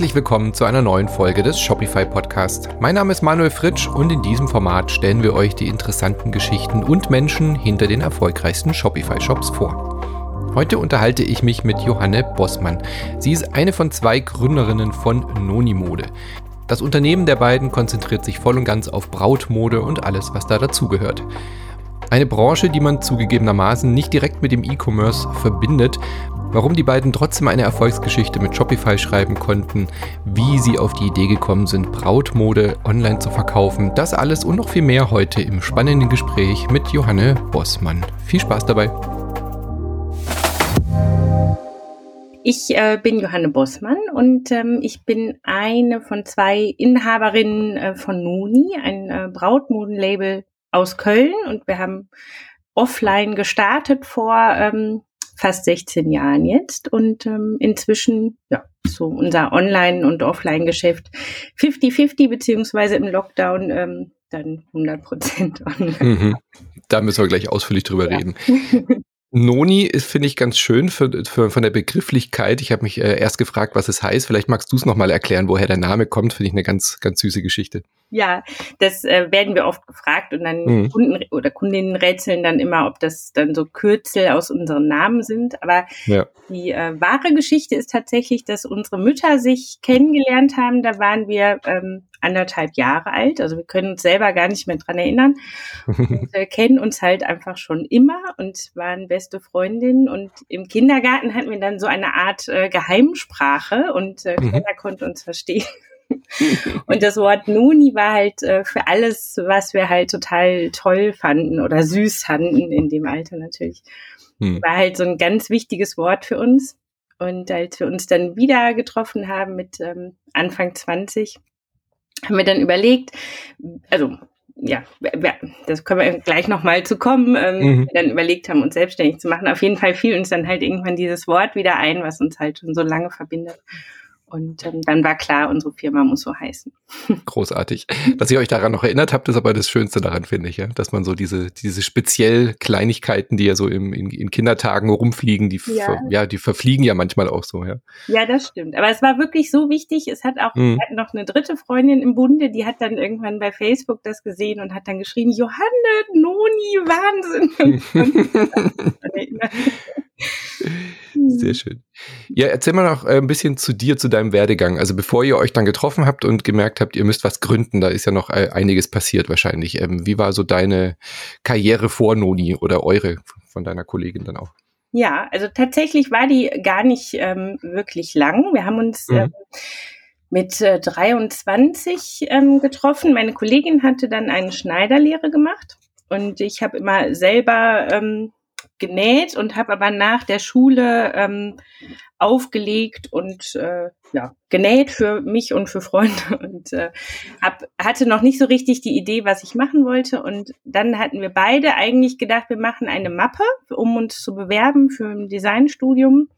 Herzlich willkommen zu einer neuen Folge des Shopify Podcast. Mein Name ist Manuel Fritsch und in diesem Format stellen wir euch die interessanten Geschichten und Menschen hinter den erfolgreichsten Shopify Shops vor. Heute unterhalte ich mich mit Johanne Bossmann. Sie ist eine von zwei Gründerinnen von Noni Mode. Das Unternehmen der beiden konzentriert sich voll und ganz auf Brautmode und alles, was da dazugehört. Eine Branche, die man zugegebenermaßen nicht direkt mit dem E-Commerce verbindet, Warum die beiden trotzdem eine Erfolgsgeschichte mit Shopify schreiben konnten, wie sie auf die Idee gekommen sind, Brautmode online zu verkaufen, das alles und noch viel mehr heute im spannenden Gespräch mit Johanne Bossmann. Viel Spaß dabei! Ich äh, bin Johanne Bossmann und ähm, ich bin eine von zwei Inhaberinnen äh, von Nuni, ein äh, Brautmodenlabel aus Köln und wir haben offline gestartet vor ähm, fast 16 Jahren jetzt und ähm, inzwischen, ja, so unser Online- und Offline-Geschäft 50-50 beziehungsweise im Lockdown ähm, dann 100 Prozent online. Mhm. Da müssen wir gleich ausführlich drüber ja. reden. Noni ist, finde ich, ganz schön für, für, von der Begrifflichkeit. Ich habe mich äh, erst gefragt, was es heißt. Vielleicht magst du es nochmal erklären, woher der Name kommt. Finde ich eine ganz, ganz süße Geschichte. Ja, das äh, werden wir oft gefragt und dann mhm. Kunden oder Kundinnen rätseln dann immer, ob das dann so Kürzel aus unseren Namen sind. Aber ja. die äh, wahre Geschichte ist tatsächlich, dass unsere Mütter sich kennengelernt haben. Da waren wir ähm, anderthalb Jahre alt. Also wir können uns selber gar nicht mehr dran erinnern. Und, äh, kennen uns halt einfach schon immer und waren beste Freundinnen. Und im Kindergarten hatten wir dann so eine Art äh, Geheimsprache und äh, mhm. keiner konnte uns verstehen. Und das Wort Nuni war halt äh, für alles, was wir halt total toll fanden oder süß fanden in dem Alter natürlich. Hm. War halt so ein ganz wichtiges Wort für uns. Und als wir uns dann wieder getroffen haben mit ähm, Anfang 20, haben wir dann überlegt, also ja, das können wir gleich nochmal zu kommen, ähm, mhm. wir dann überlegt haben, uns selbstständig zu machen. Auf jeden Fall fiel uns dann halt irgendwann dieses Wort wieder ein, was uns halt schon so lange verbindet. Und ähm, dann war klar, unsere Firma muss so heißen. Großartig. Dass ihr euch daran noch erinnert habt, ist aber das Schönste daran, finde ich, ja. Dass man so diese, diese speziell Kleinigkeiten, die ja so im, in, in Kindertagen rumfliegen, die, ja. Ver, ja, die verfliegen ja manchmal auch so, ja. Ja, das stimmt. Aber es war wirklich so wichtig. Es hat auch mhm. noch eine dritte Freundin im Bunde, die hat dann irgendwann bei Facebook das gesehen und hat dann geschrien, Johanne, Noni, Wahnsinn. Sehr schön. Ja, erzähl mal noch äh, ein bisschen zu dir, zu deinem Werdegang. Also bevor ihr euch dann getroffen habt und gemerkt habt, ihr müsst was gründen, da ist ja noch äh, einiges passiert wahrscheinlich. Ähm, wie war so deine Karriere vor Noni oder eure von deiner Kollegin dann auch? Ja, also tatsächlich war die gar nicht ähm, wirklich lang. Wir haben uns mhm. ähm, mit äh, 23 ähm, getroffen. Meine Kollegin hatte dann eine Schneiderlehre gemacht und ich habe immer selber ähm, genäht und habe aber nach der Schule ähm, aufgelegt und äh, ja, genäht für mich und für Freunde und äh, hab, hatte noch nicht so richtig die Idee, was ich machen wollte. Und dann hatten wir beide eigentlich gedacht, wir machen eine Mappe, um uns zu bewerben für ein Designstudium.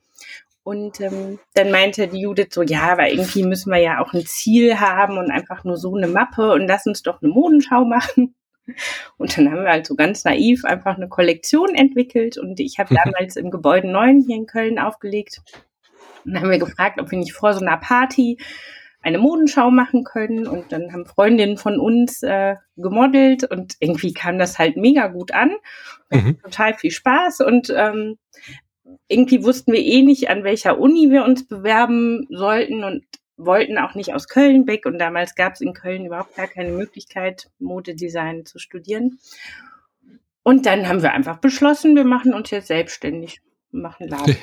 Und ähm, dann meinte die Judith so, ja, aber irgendwie müssen wir ja auch ein Ziel haben und einfach nur so eine Mappe und lass uns doch eine Modenschau machen. Und dann haben wir halt so ganz naiv einfach eine Kollektion entwickelt und ich habe damals im Gebäude 9 hier in Köln aufgelegt. Und dann haben wir gefragt, ob wir nicht vor so einer Party eine Modenschau machen können und dann haben Freundinnen von uns äh, gemodelt und irgendwie kam das halt mega gut an. Mhm. Total viel Spaß und ähm, irgendwie wussten wir eh nicht, an welcher Uni wir uns bewerben sollten und wollten auch nicht aus Köln weg und damals gab es in Köln überhaupt gar keine Möglichkeit, Modedesign zu studieren. Und dann haben wir einfach beschlossen, wir machen uns jetzt selbstständig machen Laden.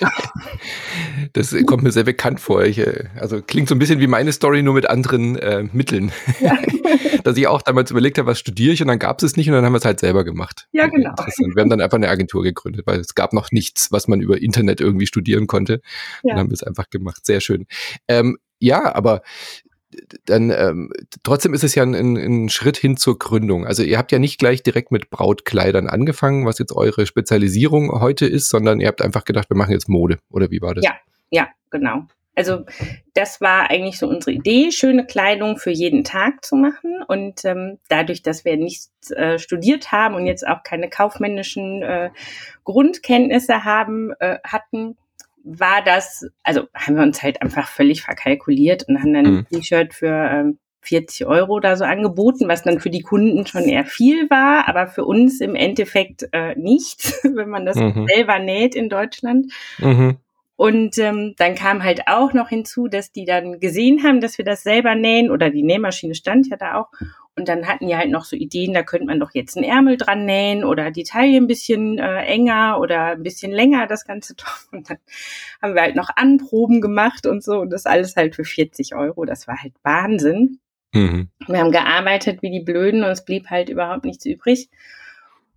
das kommt mir sehr bekannt vor. Ich, äh, also klingt so ein bisschen wie meine Story, nur mit anderen äh, Mitteln. Ja. Dass ich auch damals überlegt habe, was studiere ich und dann gab es es nicht und dann haben wir es halt selber gemacht. Ja, genau. Wir haben dann einfach eine Agentur gegründet, weil es gab noch nichts, was man über Internet irgendwie studieren konnte. Ja. Dann haben wir es einfach gemacht. Sehr schön. Ähm, ja, aber dann ähm, trotzdem ist es ja ein, ein, Schritt hin zur Gründung. Also ihr habt ja nicht gleich direkt mit Brautkleidern angefangen, was jetzt eure Spezialisierung heute ist, sondern ihr habt einfach gedacht, wir machen jetzt Mode. Oder wie war das? Ja, ja, genau. Also das war eigentlich so unsere Idee, schöne Kleidung für jeden Tag zu machen. Und ähm, dadurch, dass wir nicht äh, studiert haben und jetzt auch keine kaufmännischen äh, Grundkenntnisse haben, äh, hatten, war das, also haben wir uns halt einfach völlig verkalkuliert und haben dann mhm. ein T-Shirt für ähm, 40 Euro oder so angeboten, was dann für die Kunden schon eher viel war, aber für uns im Endeffekt äh, nichts, wenn man das mhm. selber näht in Deutschland. Mhm. Und ähm, dann kam halt auch noch hinzu, dass die dann gesehen haben, dass wir das selber nähen oder die Nähmaschine stand ja da auch. Und dann hatten die halt noch so Ideen, da könnte man doch jetzt einen Ärmel dran nähen oder die Taille ein bisschen äh, enger oder ein bisschen länger, das ganze Top. Und dann haben wir halt noch Anproben gemacht und so. Und das alles halt für 40 Euro. Das war halt Wahnsinn. Mhm. Wir haben gearbeitet wie die Blöden und es blieb halt überhaupt nichts übrig.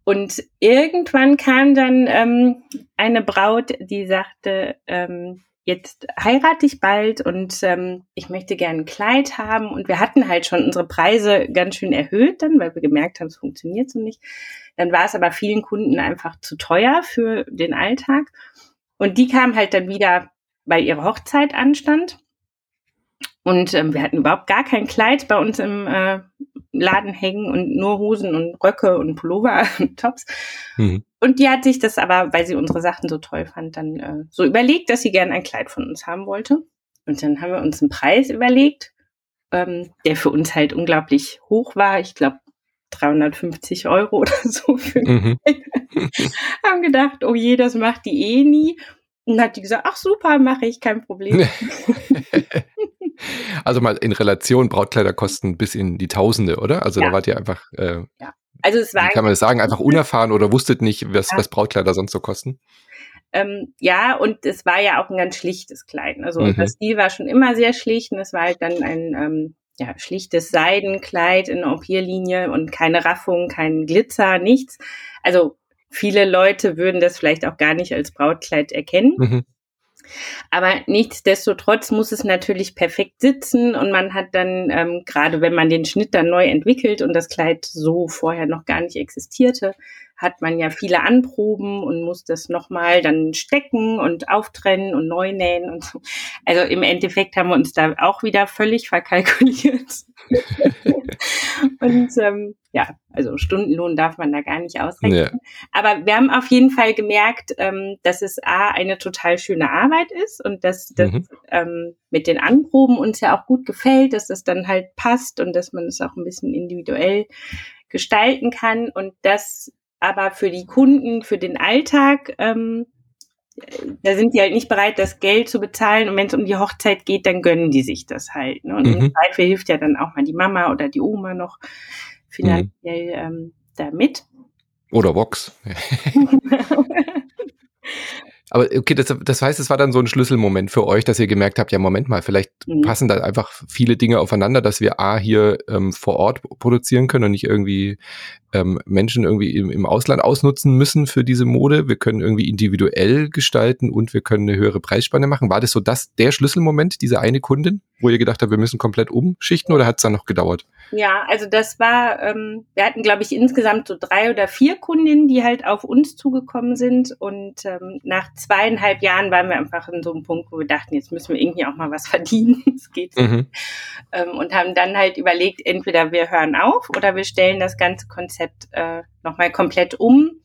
Und irgendwann kam dann ähm, eine Braut, die sagte, ähm, jetzt heirate ich bald und ähm, ich möchte gerne ein Kleid haben. Und wir hatten halt schon unsere Preise ganz schön erhöht dann, weil wir gemerkt haben, es funktioniert so nicht. Dann war es aber vielen Kunden einfach zu teuer für den Alltag. Und die kam halt dann wieder, weil ihre Hochzeit anstand. Und ähm, wir hatten überhaupt gar kein Kleid bei uns im äh, Laden hängen und nur Hosen und Röcke und Pullover und Tops. Mhm. Und die hat sich das aber, weil sie unsere Sachen so toll fand, dann äh, so überlegt, dass sie gerne ein Kleid von uns haben wollte. Und dann haben wir uns einen Preis überlegt, ähm, der für uns halt unglaublich hoch war. Ich glaube 350 Euro oder so für mhm. haben gedacht, oh je, das macht die eh nie. Und hat die gesagt, ach super, mache ich, kein Problem. Also mal in Relation, Brautkleider kosten bis in die Tausende, oder? Also ja. da wart ihr einfach, äh, ja. Also es war wie kann man das sagen, einfach unerfahren oder wusstet nicht, was, ja. was Brautkleider sonst so kosten? Ähm, ja, und es war ja auch ein ganz schlichtes Kleid. Also mhm. das Stil war schon immer sehr schlicht und es war halt dann ein ähm, ja, schlichtes Seidenkleid in Opierlinie und keine Raffung, kein Glitzer, nichts. Also viele Leute würden das vielleicht auch gar nicht als Brautkleid erkennen. Mhm. Aber nichtsdestotrotz muss es natürlich perfekt sitzen und man hat dann, ähm, gerade wenn man den Schnitt dann neu entwickelt und das Kleid so vorher noch gar nicht existierte, hat man ja viele Anproben und muss das nochmal dann stecken und auftrennen und neu nähen und so. Also im Endeffekt haben wir uns da auch wieder völlig verkalkuliert. und ähm, ja, also Stundenlohn darf man da gar nicht ausrechnen. Ja. Aber wir haben auf jeden Fall gemerkt, ähm, dass es A, eine total schöne Arbeit ist und dass das mhm. ähm, mit den Anproben uns ja auch gut gefällt, dass das dann halt passt und dass man es auch ein bisschen individuell gestalten kann und dass aber für die Kunden, für den Alltag, ähm, da sind die halt nicht bereit, das Geld zu bezahlen. Und wenn es um die Hochzeit geht, dann gönnen die sich das halt. Ne? Und mhm. im Zweifel hilft ja dann auch mal die Mama oder die Oma noch finanziell mhm. ähm, damit. Oder Vox. Aber okay, das, das heißt, es war dann so ein Schlüsselmoment für euch, dass ihr gemerkt habt, ja, Moment mal, vielleicht mhm. passen da einfach viele Dinge aufeinander, dass wir A hier ähm, vor Ort produzieren können und nicht irgendwie ähm, Menschen irgendwie im, im Ausland ausnutzen müssen für diese Mode. Wir können irgendwie individuell gestalten und wir können eine höhere Preisspanne machen. War das so das der Schlüsselmoment, diese eine Kundin, wo ihr gedacht habt, wir müssen komplett umschichten oder hat es dann noch gedauert? Ja, also das war, ähm, wir hatten, glaube ich, insgesamt so drei oder vier Kundinnen, die halt auf uns zugekommen sind. Und ähm, nach zweieinhalb Jahren waren wir einfach in so einem Punkt, wo wir dachten, jetzt müssen wir irgendwie auch mal was verdienen. Es geht. Mhm. Ähm, und haben dann halt überlegt, entweder wir hören auf oder wir stellen das ganze Konzept äh, nochmal komplett um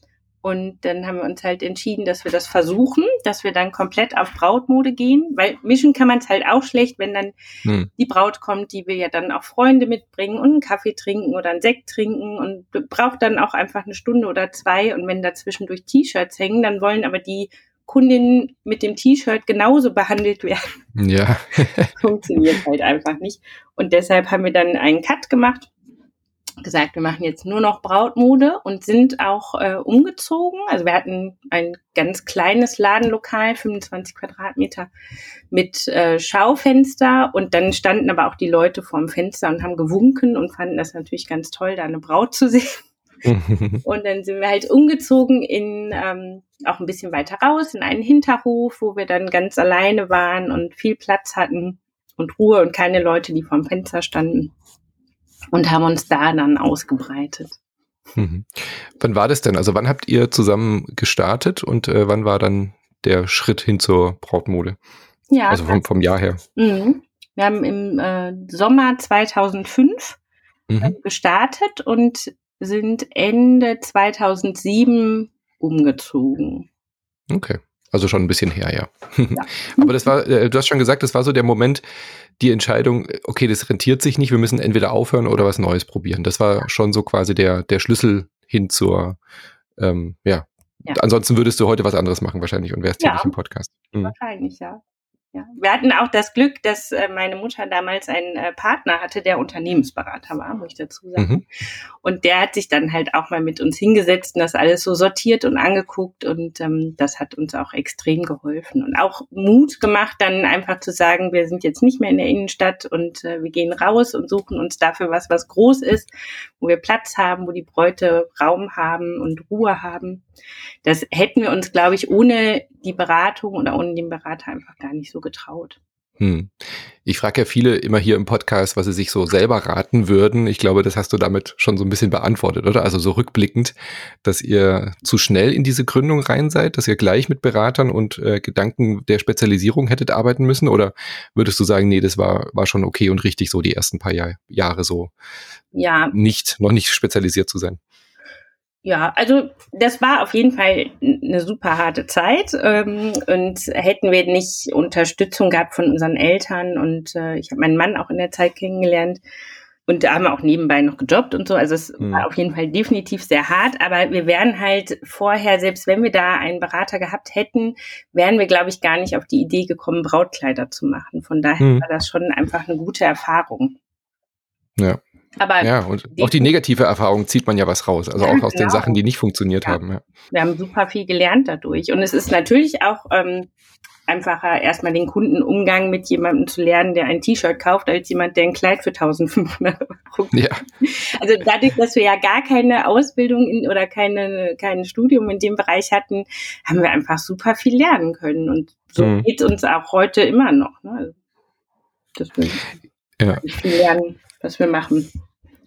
und dann haben wir uns halt entschieden, dass wir das versuchen, dass wir dann komplett auf Brautmode gehen, weil mischen kann man es halt auch schlecht, wenn dann hm. die Braut kommt, die will ja dann auch Freunde mitbringen und einen Kaffee trinken oder einen Sekt trinken und braucht dann auch einfach eine Stunde oder zwei. Und wenn dazwischendurch T-Shirts hängen, dann wollen aber die Kundinnen mit dem T-Shirt genauso behandelt werden. Ja. Funktioniert halt einfach nicht. Und deshalb haben wir dann einen Cut gemacht gesagt, wir machen jetzt nur noch Brautmode und sind auch äh, umgezogen. Also wir hatten ein ganz kleines Ladenlokal, 25 Quadratmeter mit äh, Schaufenster und dann standen aber auch die Leute vorm Fenster und haben gewunken und fanden das natürlich ganz toll, da eine Braut zu sehen. und dann sind wir halt umgezogen in ähm, auch ein bisschen weiter raus in einen Hinterhof, wo wir dann ganz alleine waren und viel Platz hatten und Ruhe und keine Leute, die vorm Fenster standen und haben uns da dann ausgebreitet. Mhm. Wann war das denn? Also wann habt ihr zusammen gestartet und äh, wann war dann der Schritt hin zur Brautmode? Ja. Also vom, vom Jahr her. Mhm. Wir haben im äh, Sommer 2005 mhm. äh, gestartet und sind Ende 2007 umgezogen. Okay. Also schon ein bisschen her, ja. ja. Aber das war, äh, du hast schon gesagt, das war so der Moment, die Entscheidung, okay, das rentiert sich nicht, wir müssen entweder aufhören oder was Neues probieren. Das war schon so quasi der, der Schlüssel hin zur, ähm, ja. ja. Ansonsten würdest du heute was anderes machen wahrscheinlich und wärst ja. hier nicht im Podcast. Mhm. Wahrscheinlich, ja. Ja. Wir hatten auch das Glück, dass äh, meine Mutter damals einen äh, Partner hatte, der Unternehmensberater war, muss ich dazu sagen. Mhm. Und der hat sich dann halt auch mal mit uns hingesetzt und das alles so sortiert und angeguckt und ähm, das hat uns auch extrem geholfen und auch Mut gemacht, dann einfach zu sagen, wir sind jetzt nicht mehr in der Innenstadt und äh, wir gehen raus und suchen uns dafür was, was groß ist, wo wir Platz haben, wo die Bräute Raum haben und Ruhe haben. Das hätten wir uns, glaube ich, ohne die Beratung oder ohne den Berater einfach gar nicht so getraut. Hm. Ich frage ja viele immer hier im Podcast, was sie sich so selber raten würden. Ich glaube, das hast du damit schon so ein bisschen beantwortet, oder? Also so rückblickend, dass ihr zu schnell in diese Gründung rein seid, dass ihr gleich mit Beratern und äh, Gedanken der Spezialisierung hättet arbeiten müssen? Oder würdest du sagen, nee, das war, war schon okay und richtig so die ersten paar Jahr, Jahre so ja. nicht, noch nicht spezialisiert zu sein? Ja, also das war auf jeden Fall eine super harte Zeit ähm, und hätten wir nicht Unterstützung gehabt von unseren Eltern und äh, ich habe meinen Mann auch in der Zeit kennengelernt und da haben wir auch nebenbei noch gejobbt und so. Also es mhm. war auf jeden Fall definitiv sehr hart, aber wir wären halt vorher, selbst wenn wir da einen Berater gehabt hätten, wären wir, glaube ich, gar nicht auf die Idee gekommen, Brautkleider zu machen. Von daher mhm. war das schon einfach eine gute Erfahrung. Ja. Aber ja, und auch die negative Erfahrung zieht man ja was raus. Also ja, auch aus genau. den Sachen, die nicht funktioniert ja. haben. Ja. Wir haben super viel gelernt dadurch. Und es ist natürlich auch ähm, einfacher, erstmal den Kundenumgang mit jemandem zu lernen, der ein T-Shirt kauft, als jemand, der ein Kleid für 1500 Euro Ja. Also dadurch, dass wir ja gar keine Ausbildung in, oder keine, kein Studium in dem Bereich hatten, haben wir einfach super viel lernen können. Und so mhm. geht es uns auch heute immer noch. Ne? Also, das will ja. lernen, was wir machen.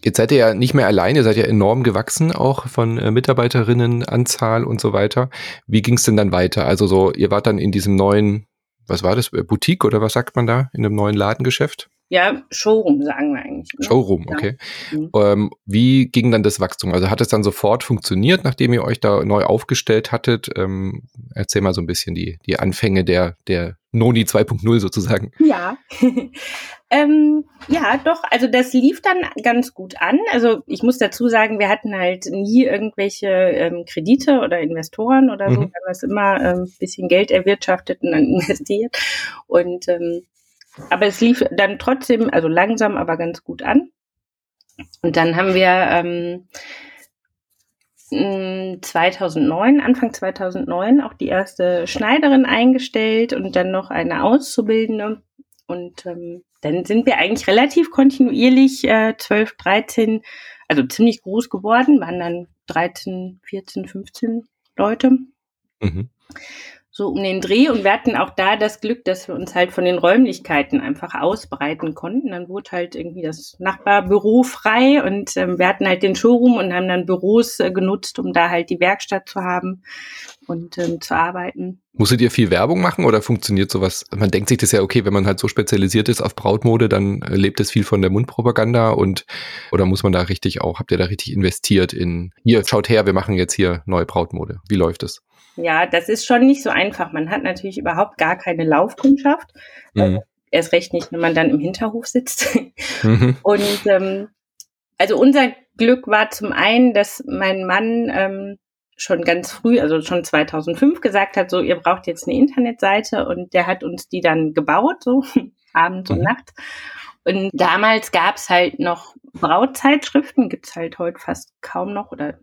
Jetzt seid ihr ja nicht mehr allein, ihr seid ja enorm gewachsen, auch von äh, Mitarbeiterinnenanzahl und so weiter. Wie ging es denn dann weiter? Also so, ihr wart dann in diesem neuen, was war das, äh, Boutique oder was sagt man da, in einem neuen Ladengeschäft? Ja, Showroom sagen wir eigentlich. Ne? Showroom, okay. Ja. Mhm. Ähm, wie ging dann das Wachstum? Also hat es dann sofort funktioniert, nachdem ihr euch da neu aufgestellt hattet? Ähm, erzähl mal so ein bisschen die, die Anfänge der, der Noni 2.0 sozusagen. Ja. ähm, ja, doch, also das lief dann ganz gut an. Also ich muss dazu sagen, wir hatten halt nie irgendwelche ähm, Kredite oder Investoren oder so. Mhm. Wir haben das immer ein ähm, bisschen Geld erwirtschaftet und dann investiert. Und ähm, aber es lief dann trotzdem, also langsam, aber ganz gut an. Und dann haben wir ähm, 2009, Anfang 2009, auch die erste Schneiderin eingestellt und dann noch eine Auszubildende. Und ähm, dann sind wir eigentlich relativ kontinuierlich äh, 12, 13, also ziemlich groß geworden, waren dann 13, 14, 15 Leute. Mhm so um den Dreh und wir hatten auch da das Glück, dass wir uns halt von den Räumlichkeiten einfach ausbreiten konnten. Dann wurde halt irgendwie das Nachbarbüro frei und ähm, wir hatten halt den Showroom und haben dann Büros äh, genutzt, um da halt die Werkstatt zu haben und ähm, zu arbeiten. Musstet ihr viel Werbung machen oder funktioniert sowas? Man denkt sich das ja, okay, wenn man halt so spezialisiert ist auf Brautmode, dann äh, lebt es viel von der Mundpropaganda und oder muss man da richtig auch, habt ihr da richtig investiert in, hier, schaut her, wir machen jetzt hier neue Brautmode. Wie läuft es? Ja, das ist schon nicht so einfach. Man hat natürlich überhaupt gar keine Laufkundschaft. Mhm. Erst recht nicht, wenn man dann im Hinterhof sitzt. Mhm. Und ähm, also unser Glück war zum einen, dass mein Mann ähm, schon ganz früh, also schon 2005 gesagt hat, so ihr braucht jetzt eine Internetseite und der hat uns die dann gebaut, so abends mhm. und nachts. Und damals gab es halt noch Brautzeitschriften, gibt es halt heute fast kaum noch oder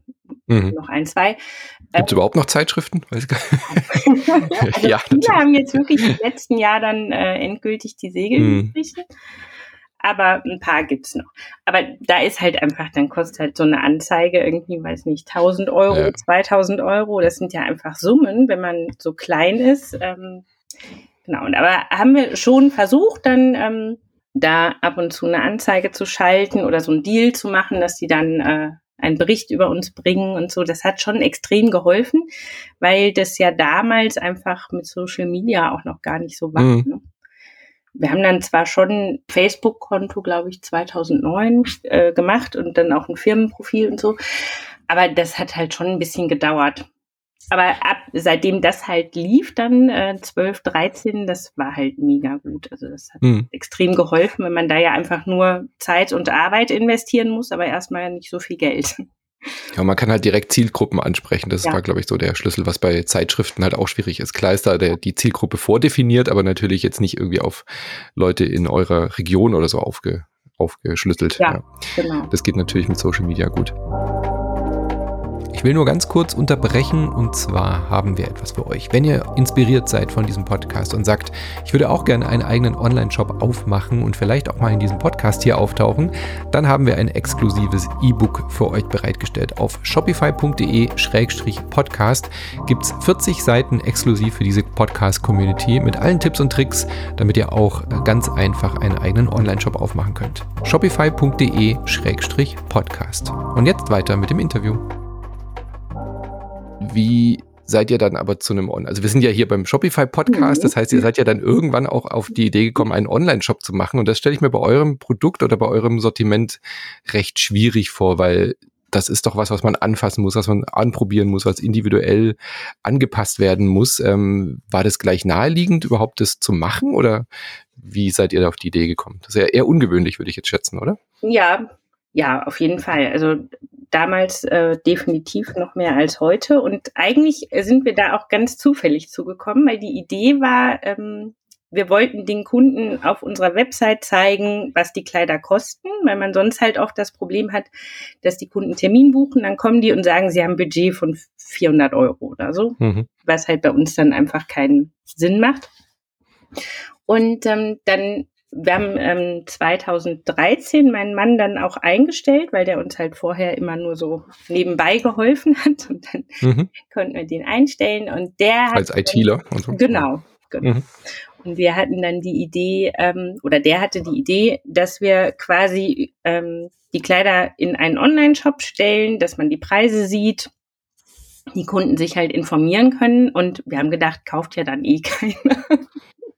mhm. noch ein, zwei. Gibt es ähm, überhaupt noch Zeitschriften? Weiß also ja, viele haben jetzt wirklich im letzten Jahr dann äh, endgültig die Segel mhm. gestrichen. Aber ein paar gibt's noch. Aber da ist halt einfach, dann kostet halt so eine Anzeige irgendwie, weiß nicht, 1000 Euro, ja. 2000 Euro. Das sind ja einfach Summen, wenn man so klein ist. Ähm, genau. Und aber haben wir schon versucht, dann ähm, da ab und zu eine Anzeige zu schalten oder so ein Deal zu machen, dass die dann äh, einen Bericht über uns bringen und so. Das hat schon extrem geholfen, weil das ja damals einfach mit Social Media auch noch gar nicht so war. Mhm. Ne? Wir haben dann zwar schon ein Facebook-Konto, glaube ich, 2009 äh, gemacht und dann auch ein Firmenprofil und so, aber das hat halt schon ein bisschen gedauert. Aber ab, seitdem das halt lief, dann äh, 12, 13, das war halt mega gut. Also das hat mhm. extrem geholfen, wenn man da ja einfach nur Zeit und Arbeit investieren muss, aber erstmal nicht so viel Geld. Ja, man kann halt direkt Zielgruppen ansprechen. Das ja. war, glaube ich, so der Schlüssel, was bei Zeitschriften halt auch schwierig ist. Klar ist da der, die Zielgruppe vordefiniert, aber natürlich jetzt nicht irgendwie auf Leute in eurer Region oder so aufge, aufgeschlüsselt. Ja, ja. genau. Das geht natürlich mit Social Media gut. Ich will nur ganz kurz unterbrechen und zwar haben wir etwas für euch. Wenn ihr inspiriert seid von diesem Podcast und sagt, ich würde auch gerne einen eigenen Online-Shop aufmachen und vielleicht auch mal in diesem Podcast hier auftauchen, dann haben wir ein exklusives E-Book für euch bereitgestellt. Auf shopify.de-podcast gibt es 40 Seiten exklusiv für diese Podcast-Community mit allen Tipps und Tricks, damit ihr auch ganz einfach einen eigenen Online-Shop aufmachen könnt. shopify.de-podcast. Und jetzt weiter mit dem Interview. Wie seid ihr dann aber zu einem Online? Also wir sind ja hier beim Shopify Podcast, das heißt, ihr seid ja dann irgendwann auch auf die Idee gekommen, einen Online-Shop zu machen. Und das stelle ich mir bei eurem Produkt oder bei eurem Sortiment recht schwierig vor, weil das ist doch was, was man anfassen muss, was man anprobieren muss, was individuell angepasst werden muss. Ähm, war das gleich naheliegend, überhaupt das zu machen oder wie seid ihr da auf die Idee gekommen? Das ist ja eher ungewöhnlich, würde ich jetzt schätzen, oder? Ja, ja, auf jeden Fall. Also damals äh, definitiv noch mehr als heute. Und eigentlich sind wir da auch ganz zufällig zugekommen, weil die Idee war, ähm, wir wollten den Kunden auf unserer Website zeigen, was die Kleider kosten, weil man sonst halt auch das Problem hat, dass die Kunden Termin buchen, dann kommen die und sagen, sie haben ein Budget von 400 Euro oder so, mhm. was halt bei uns dann einfach keinen Sinn macht. Und ähm, dann wir haben ähm, 2013 meinen Mann dann auch eingestellt, weil der uns halt vorher immer nur so nebenbei geholfen hat und dann mhm. konnten wir den einstellen und der als ITler und so. Genau, genau. Mhm. Und wir hatten dann die Idee, ähm, oder der hatte die Idee, dass wir quasi ähm, die Kleider in einen Online-Shop stellen, dass man die Preise sieht, die Kunden sich halt informieren können. Und wir haben gedacht, kauft ja dann eh keiner.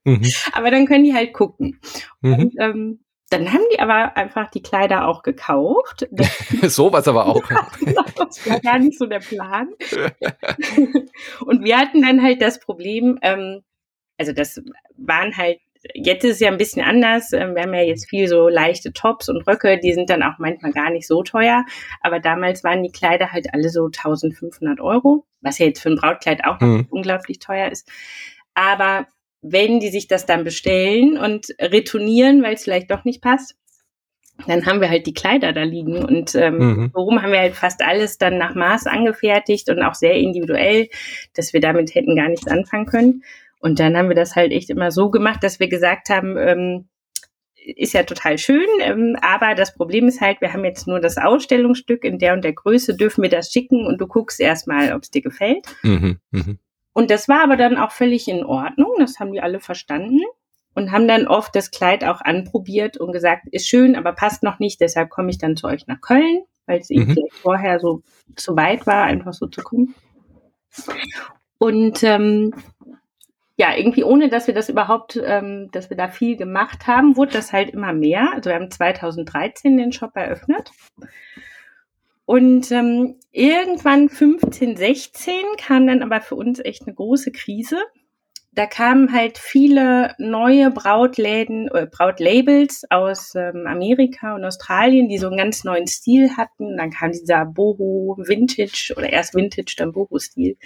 Mhm. Aber dann können die halt gucken. Mhm. Und, ähm, dann haben die aber einfach die Kleider auch gekauft. so was aber auch. das war gar nicht so der Plan. und wir hatten dann halt das Problem, ähm, also das waren halt, jetzt ist es ja ein bisschen anders. Ähm, wir haben ja jetzt viel so leichte Tops und Röcke, die sind dann auch manchmal gar nicht so teuer. Aber damals waren die Kleider halt alle so 1500 Euro, was ja jetzt für ein Brautkleid auch mhm. unglaublich teuer ist. Aber wenn die sich das dann bestellen und retournieren, weil es vielleicht doch nicht passt, dann haben wir halt die Kleider da liegen. Und ähm, mhm. warum haben wir halt fast alles dann nach Maß angefertigt und auch sehr individuell, dass wir damit hätten gar nichts anfangen können. Und dann haben wir das halt echt immer so gemacht, dass wir gesagt haben, ähm, ist ja total schön, ähm, aber das Problem ist halt, wir haben jetzt nur das Ausstellungsstück in der und der Größe, dürfen wir das schicken und du guckst erstmal, ob es dir gefällt. Mhm, mh. Und das war aber dann auch völlig in Ordnung, das haben die alle verstanden und haben dann oft das Kleid auch anprobiert und gesagt, ist schön, aber passt noch nicht, deshalb komme ich dann zu euch nach Köln, weil es mhm. vorher so zu weit war, einfach so zu kommen. Und ähm, ja, irgendwie ohne, dass wir das überhaupt, ähm, dass wir da viel gemacht haben, wurde das halt immer mehr. Also wir haben 2013 den Shop eröffnet und ähm, irgendwann 15, 16 kam dann aber für uns echt eine große Krise. Da kamen halt viele neue Brautläden, äh, Brautlabels aus ähm, Amerika und Australien, die so einen ganz neuen Stil hatten. Dann kam dieser Boho Vintage oder erst Vintage, dann Boho-Stil.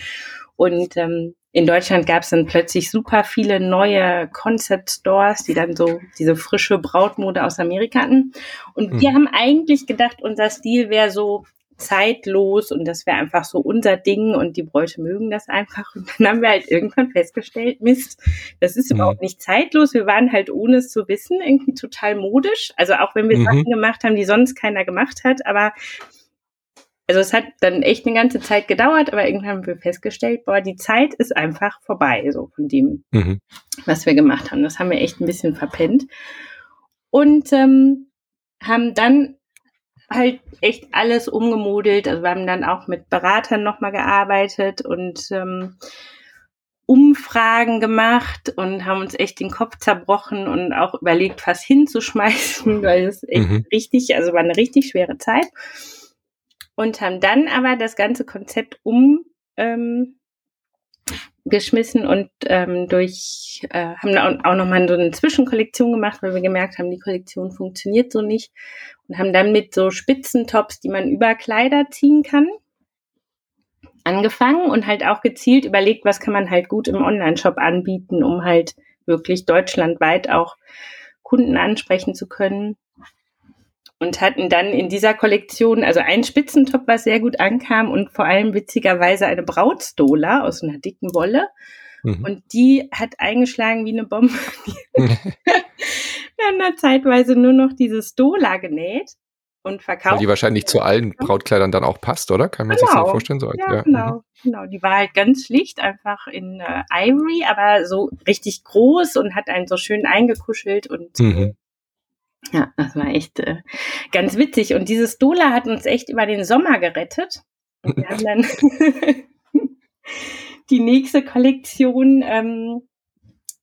Und ähm, in Deutschland gab es dann plötzlich super viele neue Concept Stores, die dann so diese frische Brautmode aus Amerika hatten. Und mhm. wir haben eigentlich gedacht, unser Stil wäre so zeitlos und das wäre einfach so unser Ding und die Bräute mögen das einfach. Und dann haben wir halt irgendwann festgestellt, Mist, das ist mhm. überhaupt nicht zeitlos. Wir waren halt ohne es zu wissen irgendwie total modisch. Also auch wenn wir mhm. Sachen gemacht haben, die sonst keiner gemacht hat, aber also es hat dann echt eine ganze Zeit gedauert, aber irgendwann haben wir festgestellt, boah, die Zeit ist einfach vorbei, so von dem, mhm. was wir gemacht haben. Das haben wir echt ein bisschen verpennt. Und ähm, haben dann halt echt alles umgemodelt. Also wir haben dann auch mit Beratern nochmal gearbeitet und ähm, Umfragen gemacht und haben uns echt den Kopf zerbrochen und auch überlegt, was hinzuschmeißen, weil es echt mhm. richtig, also war eine richtig schwere Zeit und haben dann aber das ganze Konzept um ähm, und ähm, durch äh, haben auch nochmal so eine Zwischenkollektion gemacht, weil wir gemerkt haben, die Kollektion funktioniert so nicht und haben dann mit so Spitzentops, die man über Kleider ziehen kann, angefangen und halt auch gezielt überlegt, was kann man halt gut im Online-Shop anbieten, um halt wirklich deutschlandweit auch Kunden ansprechen zu können. Und hatten dann in dieser Kollektion, also einen Spitzentop, was sehr gut ankam und vor allem witzigerweise eine Brautstola aus einer dicken Wolle. Mhm. Und die hat eingeschlagen wie eine Bombe. Wir haben da zeitweise nur noch diese Stola genäht und verkauft. Weil die wahrscheinlich zu allen Brautkleidern dann auch passt, oder? Kann man genau. sich das vorstellen? So, ja, ja, genau. Mhm. Genau, die war halt ganz schlicht, einfach in äh, Ivory, aber so richtig groß und hat einen so schön eingekuschelt und mhm. Ja, das war echt äh, ganz witzig. Und dieses Dola hat uns echt über den Sommer gerettet. Und wir haben dann die nächste Kollektion ähm,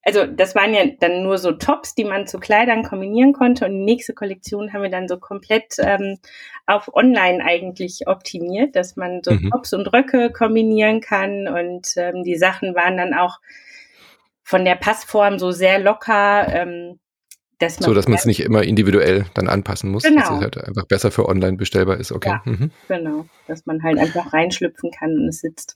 also das waren ja dann nur so Tops, die man zu Kleidern kombinieren konnte. Und die nächste Kollektion haben wir dann so komplett ähm, auf Online eigentlich optimiert, dass man so mhm. Tops und Röcke kombinieren kann. Und ähm, die Sachen waren dann auch von der Passform so sehr locker. Ähm, dass man so, dass man es nicht immer individuell dann anpassen muss, genau. dass es halt einfach besser für online bestellbar ist. Okay. Ja, mhm. Genau, dass man halt einfach reinschlüpfen kann und es sitzt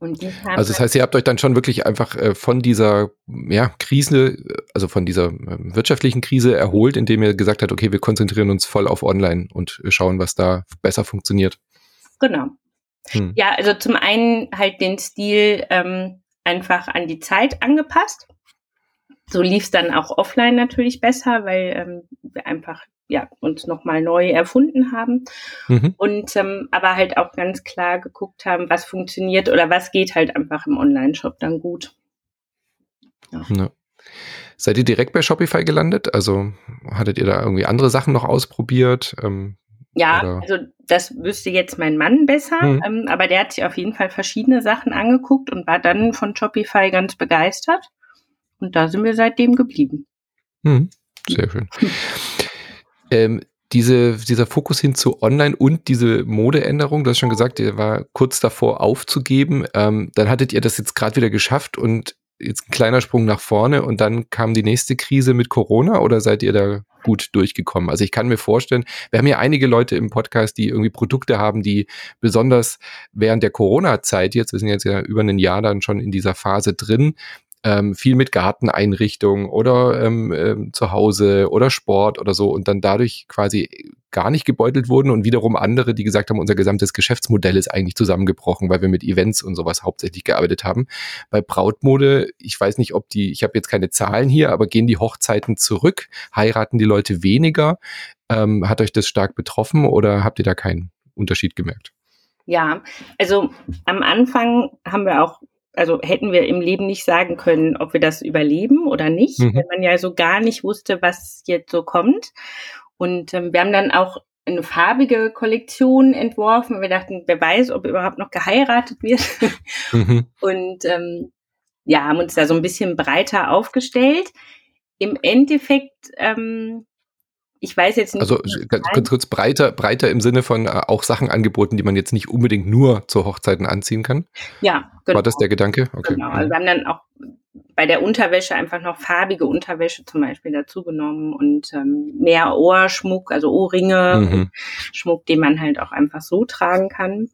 also das heißt, ihr habt euch dann schon wirklich einfach äh, von dieser ja, Krise, also von dieser äh, wirtschaftlichen Krise erholt, indem ihr gesagt habt, okay, wir konzentrieren uns voll auf Online und schauen, was da besser funktioniert. Genau. Hm. Ja, also zum einen halt den Stil ähm, einfach an die Zeit angepasst. So lief es dann auch offline natürlich besser, weil ähm, wir einfach ja, uns nochmal neu erfunden haben. Mhm. Und ähm, aber halt auch ganz klar geguckt haben, was funktioniert oder was geht halt einfach im Online-Shop dann gut. Ja. ja. Seid ihr direkt bei Shopify gelandet? Also hattet ihr da irgendwie andere Sachen noch ausprobiert? Ähm, ja, oder? also das wüsste jetzt mein Mann besser, mhm. ähm, aber der hat sich auf jeden Fall verschiedene Sachen angeguckt und war dann von Shopify ganz begeistert. Und da sind wir seitdem geblieben. Mhm. Sehr schön. ähm, diese, dieser Fokus hin zu Online und diese Modeänderung, du hast schon gesagt, der war kurz davor aufzugeben. Ähm, dann hattet ihr das jetzt gerade wieder geschafft und jetzt ein kleiner Sprung nach vorne und dann kam die nächste Krise mit Corona oder seid ihr da gut durchgekommen? Also ich kann mir vorstellen, wir haben ja einige Leute im Podcast, die irgendwie Produkte haben, die besonders während der Corona-Zeit, jetzt, wir sind jetzt ja über ein Jahr dann schon in dieser Phase drin, ähm, viel mit Garteneinrichtung oder ähm, ähm, zu Hause oder Sport oder so und dann dadurch quasi gar nicht gebeutelt wurden und wiederum andere, die gesagt haben, unser gesamtes Geschäftsmodell ist eigentlich zusammengebrochen, weil wir mit Events und sowas hauptsächlich gearbeitet haben. Bei Brautmode, ich weiß nicht, ob die, ich habe jetzt keine Zahlen hier, aber gehen die Hochzeiten zurück? Heiraten die Leute weniger? Ähm, hat euch das stark betroffen oder habt ihr da keinen Unterschied gemerkt? Ja, also am Anfang haben wir auch also hätten wir im Leben nicht sagen können, ob wir das überleben oder nicht, mhm. weil man ja so gar nicht wusste, was jetzt so kommt. Und ähm, wir haben dann auch eine farbige Kollektion entworfen. Wir dachten, wer weiß, ob überhaupt noch geheiratet wird. Mhm. Und ähm, ja, haben uns da so ein bisschen breiter aufgestellt. Im Endeffekt ähm, ich weiß jetzt nicht. Also ganz kurz breiter, breiter im Sinne von äh, auch Sachen angeboten, die man jetzt nicht unbedingt nur zu Hochzeiten anziehen kann. Ja, genau. War das der Gedanke? Okay. Genau. Also wir haben dann auch bei der Unterwäsche einfach noch farbige Unterwäsche zum Beispiel dazugenommen und ähm, mehr Ohrschmuck, also Ohrringe, mhm. Schmuck, den man halt auch einfach so tragen kann.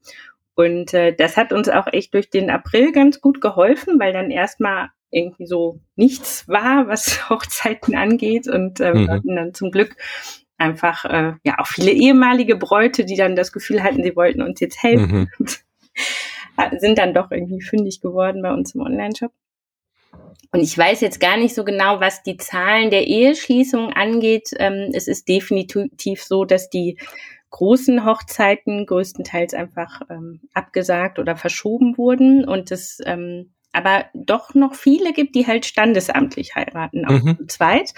Und äh, das hat uns auch echt durch den April ganz gut geholfen, weil dann erstmal irgendwie so nichts war, was Hochzeiten angeht. Und äh, mhm. wir hatten dann zum Glück einfach äh, ja auch viele ehemalige Bräute, die dann das Gefühl hatten, sie wollten uns jetzt helfen. Mhm. sind dann doch irgendwie fündig geworden bei uns im Online-Shop. Und ich weiß jetzt gar nicht so genau, was die Zahlen der Eheschließungen angeht. Ähm, es ist definitiv so, dass die großen Hochzeiten größtenteils einfach ähm, abgesagt oder verschoben wurden und es ähm, aber doch noch viele gibt, die halt standesamtlich heiraten, auch mhm. zu zweit.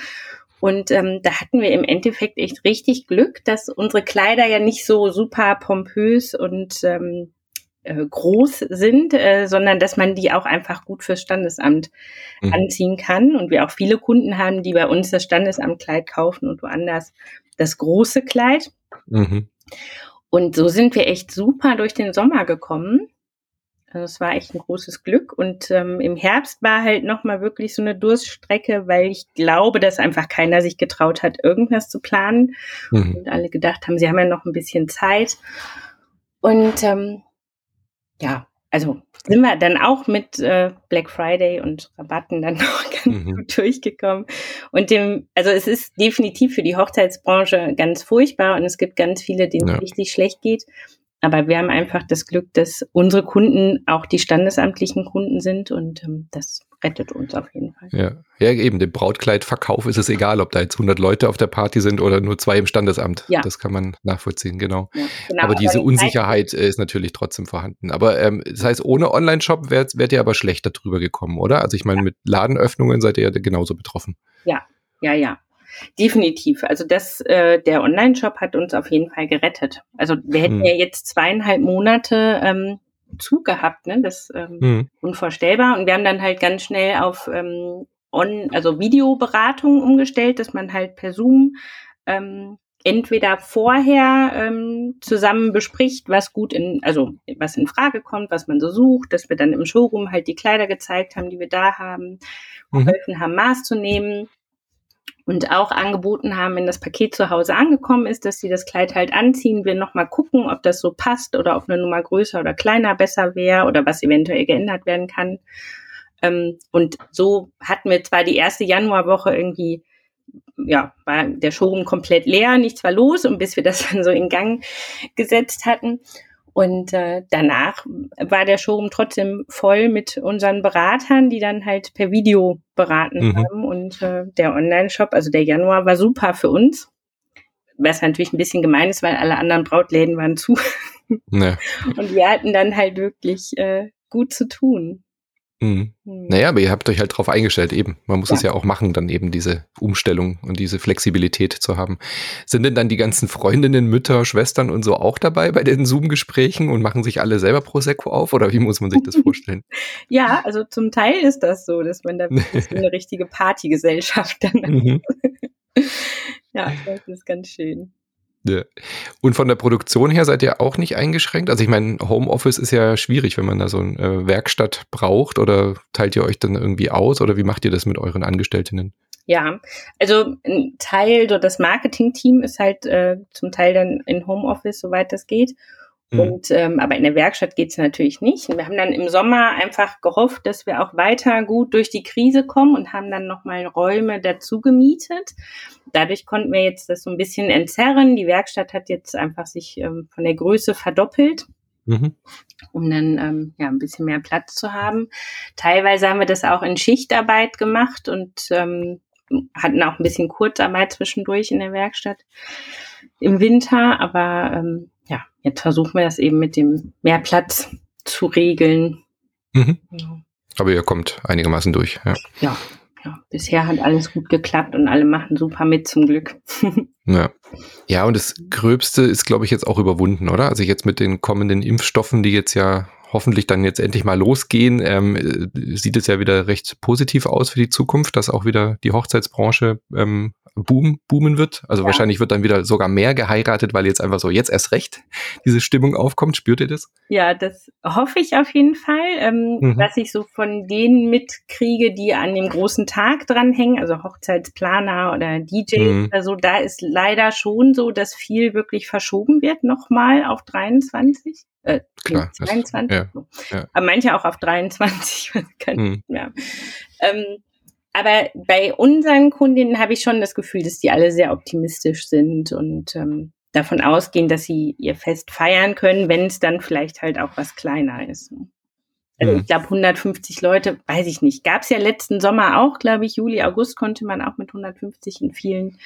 Und ähm, da hatten wir im Endeffekt echt richtig Glück, dass unsere Kleider ja nicht so super pompös und ähm, äh, groß sind, äh, sondern dass man die auch einfach gut fürs Standesamt mhm. anziehen kann. Und wir auch viele Kunden haben, die bei uns das Standesamtkleid kaufen und woanders das große Kleid. Mhm. Und so sind wir echt super durch den Sommer gekommen. Also es war echt ein großes Glück. Und ähm, im Herbst war halt nochmal wirklich so eine Durststrecke, weil ich glaube, dass einfach keiner sich getraut hat, irgendwas zu planen. Mhm. Und alle gedacht haben, sie haben ja noch ein bisschen Zeit. Und ähm, ja, also sind wir dann auch mit äh, Black Friday und Rabatten dann noch ganz mhm. gut durchgekommen. Und dem, also es ist definitiv für die Hochzeitsbranche ganz furchtbar und es gibt ganz viele, denen ja. es richtig schlecht geht. Aber wir haben einfach das Glück, dass unsere Kunden auch die standesamtlichen Kunden sind und ähm, das rettet uns auf jeden Fall. Ja. ja, eben, dem Brautkleidverkauf ist es egal, ob da jetzt 100 Leute auf der Party sind oder nur zwei im Standesamt. Ja. Das kann man nachvollziehen, genau. Ja, genau aber diese aber Unsicherheit Zeit ist natürlich trotzdem vorhanden. Aber ähm, das heißt, ohne Online-Shop wärt, wärt ihr aber schlechter drüber gekommen, oder? Also ich meine, ja. mit Ladenöffnungen seid ihr ja genauso betroffen. Ja, ja, ja. Definitiv. Also das, äh, der Online-Shop hat uns auf jeden Fall gerettet. Also wir hätten hm. ja jetzt zweieinhalb Monate ähm, Zug gehabt, ne? Das ähm, hm. unvorstellbar. Und wir haben dann halt ganz schnell auf ähm, on, also Videoberatung umgestellt, dass man halt per Zoom ähm, entweder vorher ähm, zusammen bespricht, was gut in, also was in Frage kommt, was man so sucht, dass wir dann im Showroom halt die Kleider gezeigt haben, die wir da haben, mhm. geholfen haben, Maß zu nehmen und auch angeboten haben, wenn das Paket zu Hause angekommen ist, dass sie das Kleid halt anziehen, wir nochmal gucken, ob das so passt oder ob eine Nummer größer oder kleiner besser wäre oder was eventuell geändert werden kann. Ähm, und so hatten wir zwar die erste Januarwoche irgendwie, ja, war der Showroom komplett leer, nichts war los und bis wir das dann so in Gang gesetzt hatten. Und äh, danach war der Showroom trotzdem voll mit unseren Beratern, die dann halt per Video beraten mhm. haben. Und äh, der Online-Shop, also der Januar, war super für uns. Was natürlich ein bisschen gemein ist, weil alle anderen Brautläden waren zu. Nee. Und wir hatten dann halt wirklich äh, gut zu tun. Mhm. Mhm. Naja, aber ihr habt euch halt drauf eingestellt, eben. Man muss ja. es ja auch machen, dann eben diese Umstellung und diese Flexibilität zu haben. Sind denn dann die ganzen Freundinnen, Mütter, Schwestern und so auch dabei bei den Zoom-Gesprächen und machen sich alle selber Prosecco auf oder wie muss man sich das vorstellen? ja, also zum Teil ist das so, dass man da eine richtige Partygesellschaft dann mhm. ja, das ist ganz schön. Ja. Und von der Produktion her seid ihr auch nicht eingeschränkt? Also ich meine, Homeoffice ist ja schwierig, wenn man da so eine äh, Werkstatt braucht oder teilt ihr euch dann irgendwie aus oder wie macht ihr das mit euren Angestellten? Ja, also ein Teil, so das Marketing-Team ist halt äh, zum Teil dann in Homeoffice, soweit das geht. Mhm. Und ähm, aber in der Werkstatt geht's natürlich nicht. Wir haben dann im Sommer einfach gehofft, dass wir auch weiter gut durch die Krise kommen und haben dann nochmal Räume dazu gemietet. Dadurch konnten wir jetzt das so ein bisschen entzerren. Die Werkstatt hat jetzt einfach sich ähm, von der Größe verdoppelt. Mhm. um dann ähm, ja ein bisschen mehr Platz zu haben. Teilweise haben wir das auch in Schichtarbeit gemacht und ähm, hatten auch ein bisschen Kurzarbeit zwischendurch in der Werkstatt im Winter, aber ähm, ja, jetzt versuchen wir das eben mit dem mehr Platz zu regeln. Mhm. Ja. Aber ihr kommt einigermaßen durch, ja. Ja, ja. Bisher hat alles gut geklappt und alle machen super mit zum Glück. ja. Ja, und das Gröbste ist, glaube ich, jetzt auch überwunden, oder? Also jetzt mit den kommenden Impfstoffen, die jetzt ja hoffentlich dann jetzt endlich mal losgehen, ähm, äh, sieht es ja wieder recht positiv aus für die Zukunft, dass auch wieder die Hochzeitsbranche ähm, boom, boomen wird. Also ja. wahrscheinlich wird dann wieder sogar mehr geheiratet, weil jetzt einfach so jetzt erst recht diese Stimmung aufkommt. Spürt ihr das? Ja, das hoffe ich auf jeden Fall. Ähm, mhm. Was ich so von denen mitkriege, die an dem großen Tag dranhängen, also Hochzeitsplaner oder DJ mhm. oder so, da ist leider schon so, dass viel wirklich verschoben wird nochmal auf 23. Äh, Klar, 22. Das, ja, ja. Aber manche auch auf 23. mhm. ja. ähm, aber bei unseren Kundinnen habe ich schon das Gefühl, dass die alle sehr optimistisch sind und ähm, davon ausgehen, dass sie ihr Fest feiern können, wenn es dann vielleicht halt auch was kleiner ist. Also mhm. ich glaube 150 Leute, weiß ich nicht. Gab es ja letzten Sommer auch, glaube ich, Juli, August konnte man auch mit 150 in vielen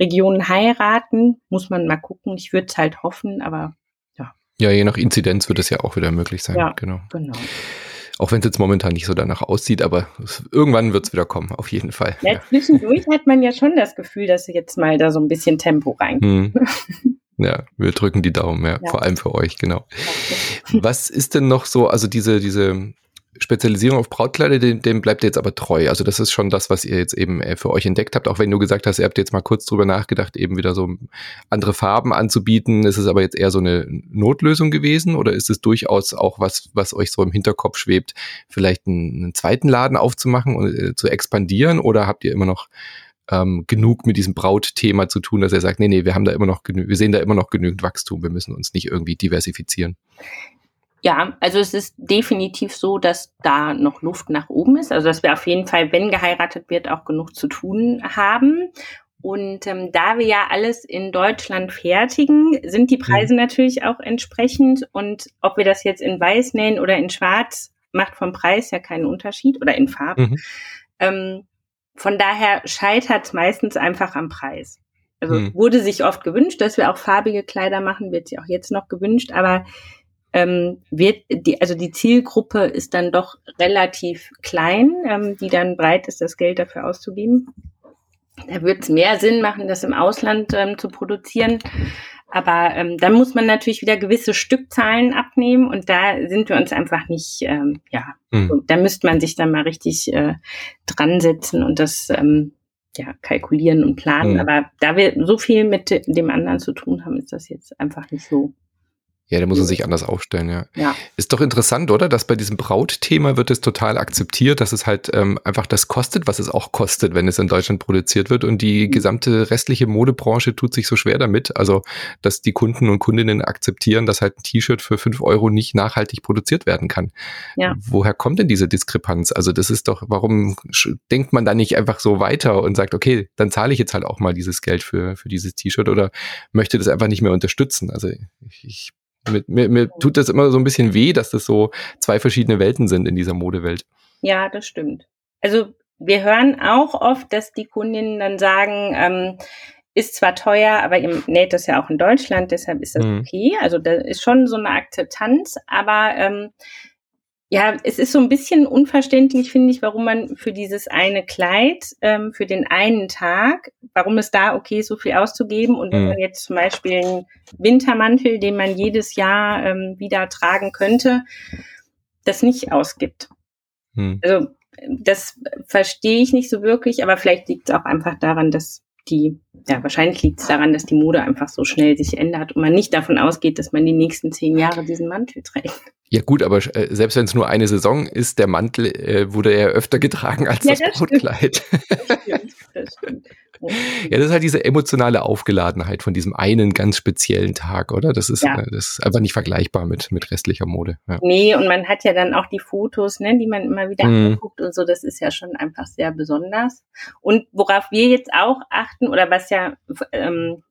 Regionen heiraten. Muss man mal gucken. Ich würde es halt hoffen, aber ja. Ja, je nach Inzidenz wird es ja auch wieder möglich sein. Ja, genau. genau. Auch wenn es jetzt momentan nicht so danach aussieht, aber es, irgendwann wird es wieder kommen, auf jeden Fall. Ja, zwischendurch hat man ja schon das Gefühl, dass jetzt mal da so ein bisschen Tempo reinkommt. Hm. Ja, wir drücken die Daumen, ja, ja. vor allem für euch, genau. Was ist denn noch so, also diese, diese Spezialisierung auf Brautkleider, dem, dem bleibt ihr jetzt aber treu. Also das ist schon das, was ihr jetzt eben äh, für euch entdeckt habt. Auch wenn du gesagt hast, ihr habt jetzt mal kurz drüber nachgedacht, eben wieder so andere Farben anzubieten. Ist es aber jetzt eher so eine Notlösung gewesen oder ist es durchaus auch was, was euch so im Hinterkopf schwebt, vielleicht einen, einen zweiten Laden aufzumachen und äh, zu expandieren? Oder habt ihr immer noch ähm, genug mit diesem Brautthema zu tun, dass er sagt, nee, nee, wir haben da immer noch wir sehen da immer noch genügend Wachstum, wir müssen uns nicht irgendwie diversifizieren. Ja, also es ist definitiv so, dass da noch Luft nach oben ist. Also dass wir auf jeden Fall, wenn geheiratet wird, auch genug zu tun haben. Und ähm, da wir ja alles in Deutschland fertigen, sind die Preise mhm. natürlich auch entsprechend. Und ob wir das jetzt in Weiß nähen oder in Schwarz, macht vom Preis ja keinen Unterschied oder in Farben. Mhm. Ähm, von daher scheitert es meistens einfach am Preis. Also mhm. wurde sich oft gewünscht, dass wir auch farbige Kleider machen, wird sich auch jetzt noch gewünscht, aber ähm, wird die, also die Zielgruppe ist dann doch relativ klein, ähm, die dann bereit ist, das Geld dafür auszugeben. Da wird es mehr Sinn machen, das im Ausland ähm, zu produzieren. Aber ähm, dann muss man natürlich wieder gewisse Stückzahlen abnehmen und da sind wir uns einfach nicht, ähm, ja, mhm. da müsste man sich dann mal richtig äh, dran setzen und das ähm, ja, kalkulieren und planen. Mhm. Aber da wir so viel mit dem anderen zu tun haben, ist das jetzt einfach nicht so ja, da muss man sich anders aufstellen, ja. ja. Ist doch interessant, oder? Dass bei diesem Brautthema wird es total akzeptiert, dass es halt ähm, einfach das kostet, was es auch kostet, wenn es in Deutschland produziert wird. Und die mhm. gesamte restliche Modebranche tut sich so schwer damit. Also, dass die Kunden und Kundinnen akzeptieren, dass halt ein T-Shirt für fünf Euro nicht nachhaltig produziert werden kann. Ja. Woher kommt denn diese Diskrepanz? Also, das ist doch, warum denkt man da nicht einfach so weiter und sagt, okay, dann zahle ich jetzt halt auch mal dieses Geld für, für dieses T-Shirt oder möchte das einfach nicht mehr unterstützen? Also, ich, ich mir, mir, mir tut das immer so ein bisschen weh, dass das so zwei verschiedene Welten sind in dieser Modewelt. Ja, das stimmt. Also wir hören auch oft, dass die Kundinnen dann sagen, ähm, ist zwar teuer, aber ihr näht das ja auch in Deutschland, deshalb ist das mhm. okay. Also da ist schon so eine Akzeptanz, aber ähm, ja, es ist so ein bisschen unverständlich, finde ich, warum man für dieses eine Kleid, ähm, für den einen Tag, warum es da okay ist, so viel auszugeben. Und wenn mhm. man jetzt zum Beispiel einen Wintermantel, den man jedes Jahr ähm, wieder tragen könnte, das nicht ausgibt. Mhm. Also das verstehe ich nicht so wirklich, aber vielleicht liegt es auch einfach daran, dass die, ja, wahrscheinlich liegt es daran, dass die Mode einfach so schnell sich ändert und man nicht davon ausgeht, dass man die nächsten zehn Jahre diesen Mantel trägt. Ja gut, aber äh, selbst wenn es nur eine Saison ist, der Mantel äh, wurde ja öfter getragen als ja, das, das Brotkleid. Das stimmt, das stimmt. Ja, das ist halt diese emotionale Aufgeladenheit von diesem einen ganz speziellen Tag, oder? Das ist, ja. äh, das ist einfach nicht vergleichbar mit, mit restlicher Mode. Ja. Nee, und man hat ja dann auch die Fotos, ne, die man immer wieder mhm. anguckt und so. Das ist ja schon einfach sehr besonders. Und worauf wir jetzt auch achten, oder was ja ähm,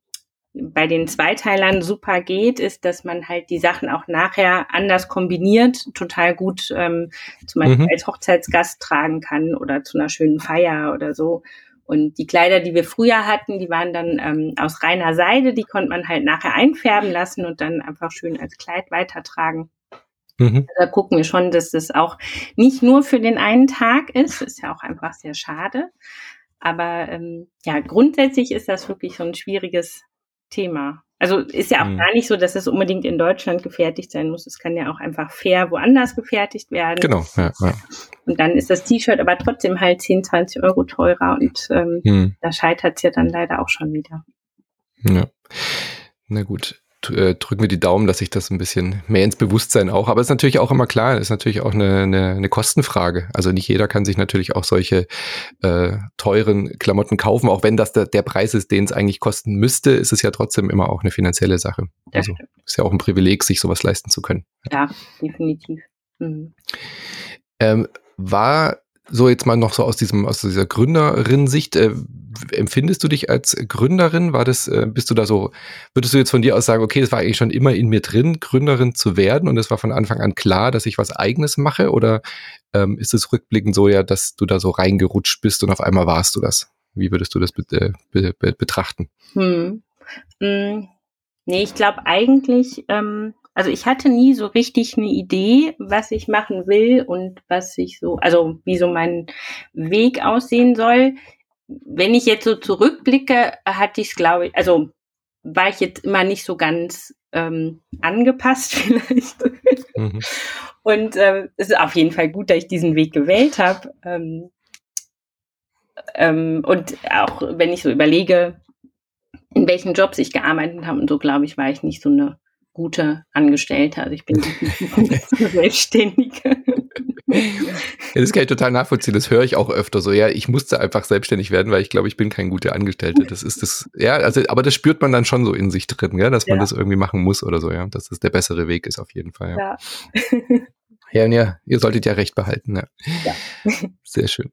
bei den Zweiteilern super geht, ist, dass man halt die Sachen auch nachher anders kombiniert, total gut ähm, zum Beispiel mhm. als Hochzeitsgast tragen kann oder zu einer schönen Feier oder so. Und die Kleider, die wir früher hatten, die waren dann ähm, aus reiner Seide, die konnte man halt nachher einfärben lassen und dann einfach schön als Kleid weitertragen. Mhm. Da gucken wir schon, dass das auch nicht nur für den einen Tag ist, ist ja auch einfach sehr schade. Aber ähm, ja, grundsätzlich ist das wirklich so ein schwieriges Thema. Also ist ja auch mhm. gar nicht so, dass es unbedingt in Deutschland gefertigt sein muss. Es kann ja auch einfach fair woanders gefertigt werden. Genau, ja, ja. Und dann ist das T-Shirt aber trotzdem halt 10, 20 Euro teurer und ähm, mhm. da scheitert es ja dann leider auch schon wieder. Ja. Na gut äh, drücken wir die Daumen, dass sich das ein bisschen mehr ins Bewusstsein auch. Aber es ist natürlich auch immer klar, es ist natürlich auch eine, eine, eine Kostenfrage. Also nicht jeder kann sich natürlich auch solche äh, teuren Klamotten kaufen, auch wenn das der, der Preis ist, den es eigentlich kosten müsste, ist es ja trotzdem immer auch eine finanzielle Sache. Also ist ja auch ein Privileg, sich sowas leisten zu können. Ja, definitiv. Mhm. Ähm, war so jetzt mal noch so aus diesem aus dieser Gründerin-Sicht, äh, empfindest du dich als Gründerin? War das, äh, bist du da so, würdest du jetzt von dir aus sagen, okay, das war eigentlich schon immer in mir drin, Gründerin zu werden und es war von Anfang an klar, dass ich was Eigenes mache? Oder ähm, ist es rückblickend so ja, dass du da so reingerutscht bist und auf einmal warst du das? Wie würdest du das be äh, be be betrachten? Hm. Hm. Nee, ich glaube eigentlich, ähm, also ich hatte nie so richtig eine Idee, was ich machen will und was ich so, also wie so mein Weg aussehen soll. Wenn ich jetzt so zurückblicke, hatte ich es, glaube ich, also war ich jetzt immer nicht so ganz ähm, angepasst vielleicht. Mhm. Und äh, es ist auf jeden Fall gut, dass ich diesen Weg gewählt habe. Ähm, ähm, und auch wenn ich so überlege, in welchen Jobs ich gearbeitet habe und so, glaube ich, war ich nicht so eine gute Angestellte. Also ich bin nicht so Selbstständige. Ja, das kann ich total nachvollziehen. Das höre ich auch öfter so. Ja, ich musste einfach selbstständig werden, weil ich glaube, ich bin kein guter Angestellter. Das ist das, ja, also, aber das spürt man dann schon so in sich drin, ja, dass man ja. das irgendwie machen muss oder so, ja. Dass das der bessere Weg ist auf jeden Fall. Ja. ja. Ja, und ja, ihr solltet ja recht behalten. Ja. ja. Sehr schön.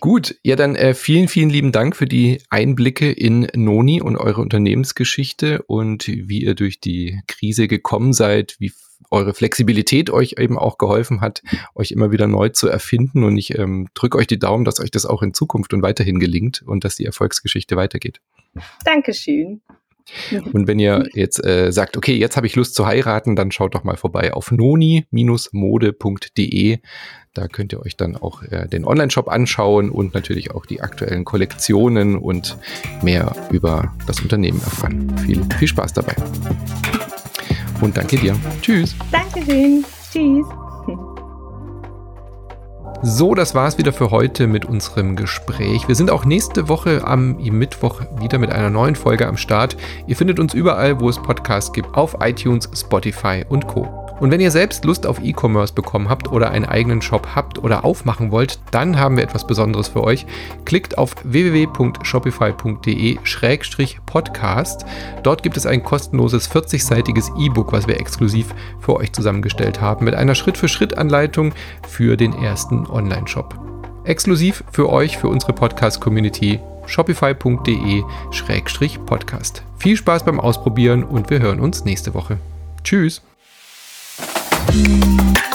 Gut, ja, dann äh, vielen, vielen lieben Dank für die Einblicke in Noni und eure Unternehmensgeschichte und wie ihr durch die Krise gekommen seid, wie eure Flexibilität euch eben auch geholfen hat, euch immer wieder neu zu erfinden. Und ich ähm, drücke euch die Daumen, dass euch das auch in Zukunft und weiterhin gelingt und dass die Erfolgsgeschichte weitergeht. Dankeschön. Und wenn ihr jetzt äh, sagt, okay, jetzt habe ich Lust zu heiraten, dann schaut doch mal vorbei auf noni-mode.de. Da könnt ihr euch dann auch äh, den Online-Shop anschauen und natürlich auch die aktuellen Kollektionen und mehr über das Unternehmen erfahren. Viel, viel Spaß dabei. Und danke dir. Tschüss. Dankeschön. Tschüss. So, das war es wieder für heute mit unserem Gespräch. Wir sind auch nächste Woche am Mittwoch wieder mit einer neuen Folge am Start. Ihr findet uns überall, wo es Podcasts gibt, auf iTunes, Spotify und Co. Und wenn ihr selbst Lust auf E-Commerce bekommen habt oder einen eigenen Shop habt oder aufmachen wollt, dann haben wir etwas Besonderes für euch. Klickt auf www.shopify.de-podcast. Dort gibt es ein kostenloses 40-seitiges E-Book, was wir exklusiv für euch zusammengestellt haben, mit einer Schritt-für-Schritt-Anleitung für den ersten Online-Shop. Exklusiv für euch, für unsere Podcast-Community shopify.de-podcast. Viel Spaß beim Ausprobieren und wir hören uns nächste Woche. Tschüss! Mm.